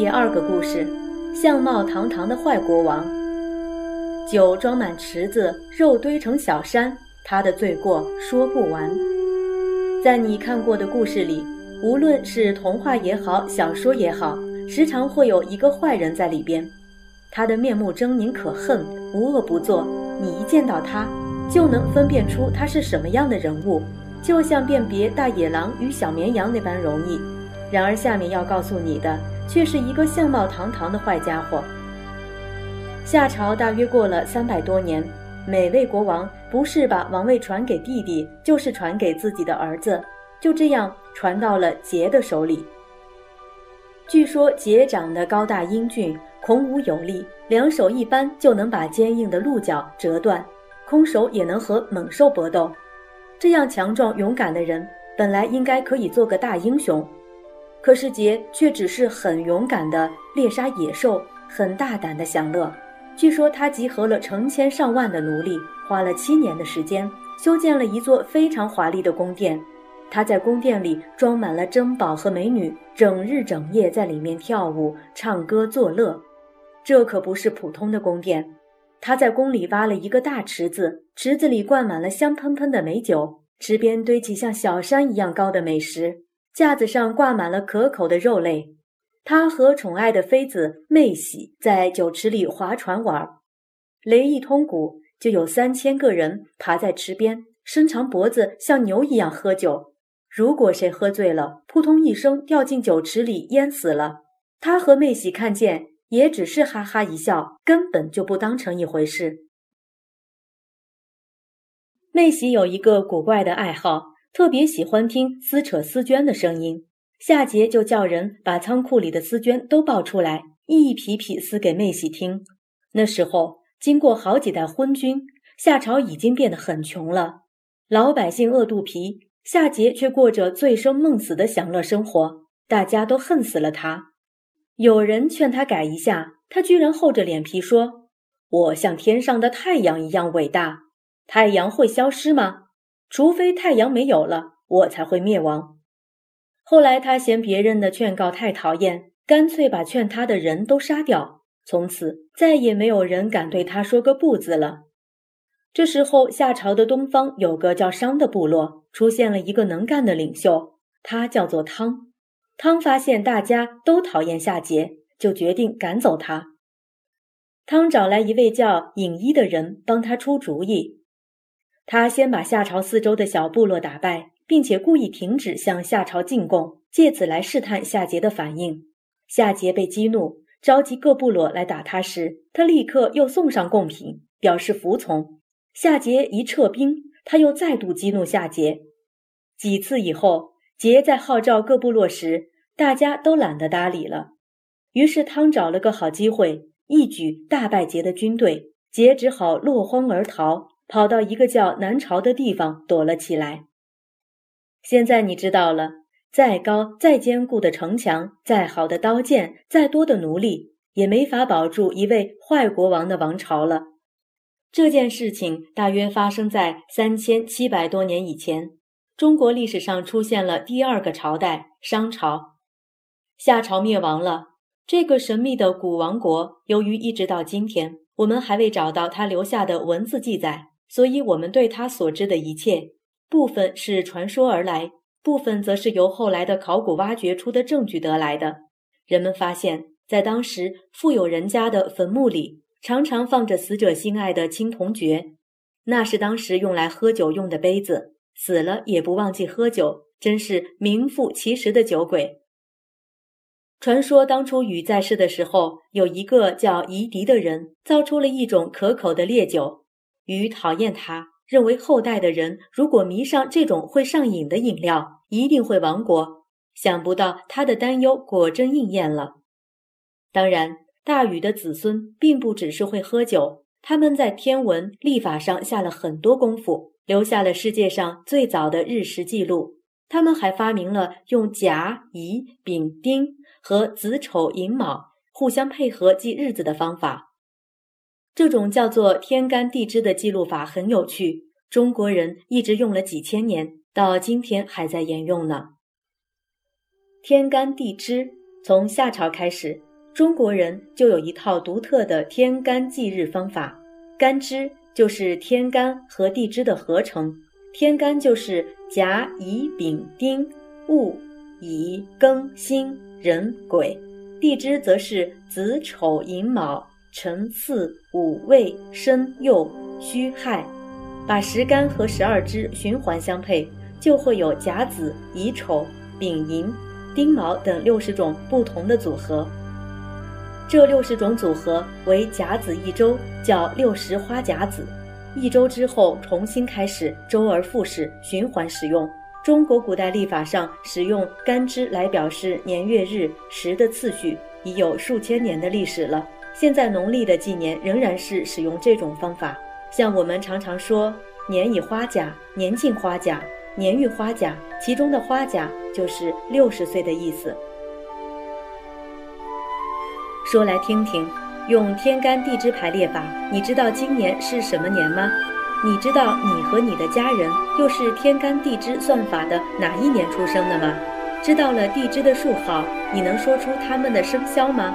第二个故事：相貌堂堂的坏国王。酒装满池子，肉堆成小山，他的罪过说不完。在你看过的故事里，无论是童话也好，小说也好，时常会有一个坏人在里边。他的面目狰狞可恨，无恶不作。你一见到他，就能分辨出他是什么样的人物，就像辨别大野狼与小绵羊那般容易。然而，下面要告诉你的，却是一个相貌堂堂的坏家伙。夏朝大约过了三百多年，每位国王不是把王位传给弟弟，就是传给自己的儿子，就这样传到了桀的手里。据说桀长得高大英俊，孔武有力，两手一扳就能把坚硬的鹿角折断，空手也能和猛兽搏斗。这样强壮勇敢的人，本来应该可以做个大英雄。可是桀却只是很勇敢的猎杀野兽，很大胆的享乐。据说他集合了成千上万的奴隶，花了七年的时间修建了一座非常华丽的宫殿。他在宫殿里装满了珍宝和美女，整日整夜在里面跳舞、唱歌、作乐。这可不是普通的宫殿。他在宫里挖了一个大池子，池子里灌满了香喷喷的美酒，池边堆起像小山一样高的美食。架子上挂满了可口的肉类，他和宠爱的妃子妹喜在酒池里划船玩。雷一通鼓，就有三千个人爬在池边，伸长脖子像牛一样喝酒。如果谁喝醉了，扑通一声掉进酒池里淹死了，他和妹喜看见也只是哈哈一笑，根本就不当成一回事。妹喜有一个古怪的爱好。特别喜欢听撕扯丝绢的声音，夏桀就叫人把仓库里的丝绢都抱出来，一匹匹撕给妹喜听。那时候，经过好几代昏君，夏朝已经变得很穷了，老百姓饿肚皮，夏桀却过着醉生梦死的享乐生活，大家都恨死了他。有人劝他改一下，他居然厚着脸皮说：“我像天上的太阳一样伟大，太阳会消失吗？”除非太阳没有了，我才会灭亡。后来他嫌别人的劝告太讨厌，干脆把劝他的人都杀掉。从此再也没有人敢对他说个不字了。这时候，夏朝的东方有个叫商的部落，出现了一个能干的领袖，他叫做汤。汤发现大家都讨厌夏桀，就决定赶走他。汤找来一位叫尹一的人帮他出主意。他先把夏朝四周的小部落打败，并且故意停止向夏朝进贡，借此来试探夏桀的反应。夏桀被激怒，召集各部落来打他时，他立刻又送上贡品，表示服从。夏桀一撤兵，他又再度激怒夏桀。几次以后，桀在号召各部落时，大家都懒得搭理了。于是汤找了个好机会，一举大败桀的军队，桀只好落荒而逃。跑到一个叫南朝的地方躲了起来。现在你知道了，再高再坚固的城墙，再好的刀剑，再多的奴隶，也没法保住一位坏国王的王朝了。这件事情大约发生在三千七百多年以前。中国历史上出现了第二个朝代——商朝。夏朝灭亡了，这个神秘的古王国，由于一直到今天，我们还未找到他留下的文字记载。所以，我们对他所知的一切，部分是传说而来，部分则是由后来的考古挖掘出的证据得来的。人们发现，在当时富有人家的坟墓里，常常放着死者心爱的青铜爵，那是当时用来喝酒用的杯子。死了也不忘记喝酒，真是名副其实的酒鬼。传说当初禹在世的时候，有一个叫夷狄的人，造出了一种可口的烈酒。禹讨厌他，认为后代的人如果迷上这种会上瘾的饮料，一定会亡国。想不到他的担忧果真应验了。当然，大禹的子孙并不只是会喝酒，他们在天文历法上下了很多功夫，留下了世界上最早的日食记录。他们还发明了用甲、乙、丙、丁和子丑寅卯互相配合记日子的方法。这种叫做天干地支的记录法很有趣，中国人一直用了几千年，到今天还在沿用呢。天干地支从夏朝开始，中国人就有一套独特的天干纪日方法。干支就是天干和地支的合成，天干就是甲、乙、丙、丁、戊、乙、庚、辛、壬、癸，地支则是子、丑、寅、卯、辰、巳、午、未、申、酉、戌、亥。把十干和十二支循环相配，就会有甲子、乙丑、丙寅、丁卯等六十种不同的组合。这六十种组合为甲子一周，叫六十花甲子。一周之后重新开始，周而复始，循环使用。中国古代历法上使用干支来表示年月日时的次序，已有数千年的历史了。现在农历的纪年仍然是使用这种方法。像我们常常说“年已花甲”“年近花甲”“年逾花甲”，其中的“花甲”就是六十岁的意思。说来听听，用天干地支排列法，你知道今年是什么年吗？你知道你和你的家人又是天干地支算法的哪一年出生的吗？知道了地支的数号，你能说出他们的生肖吗？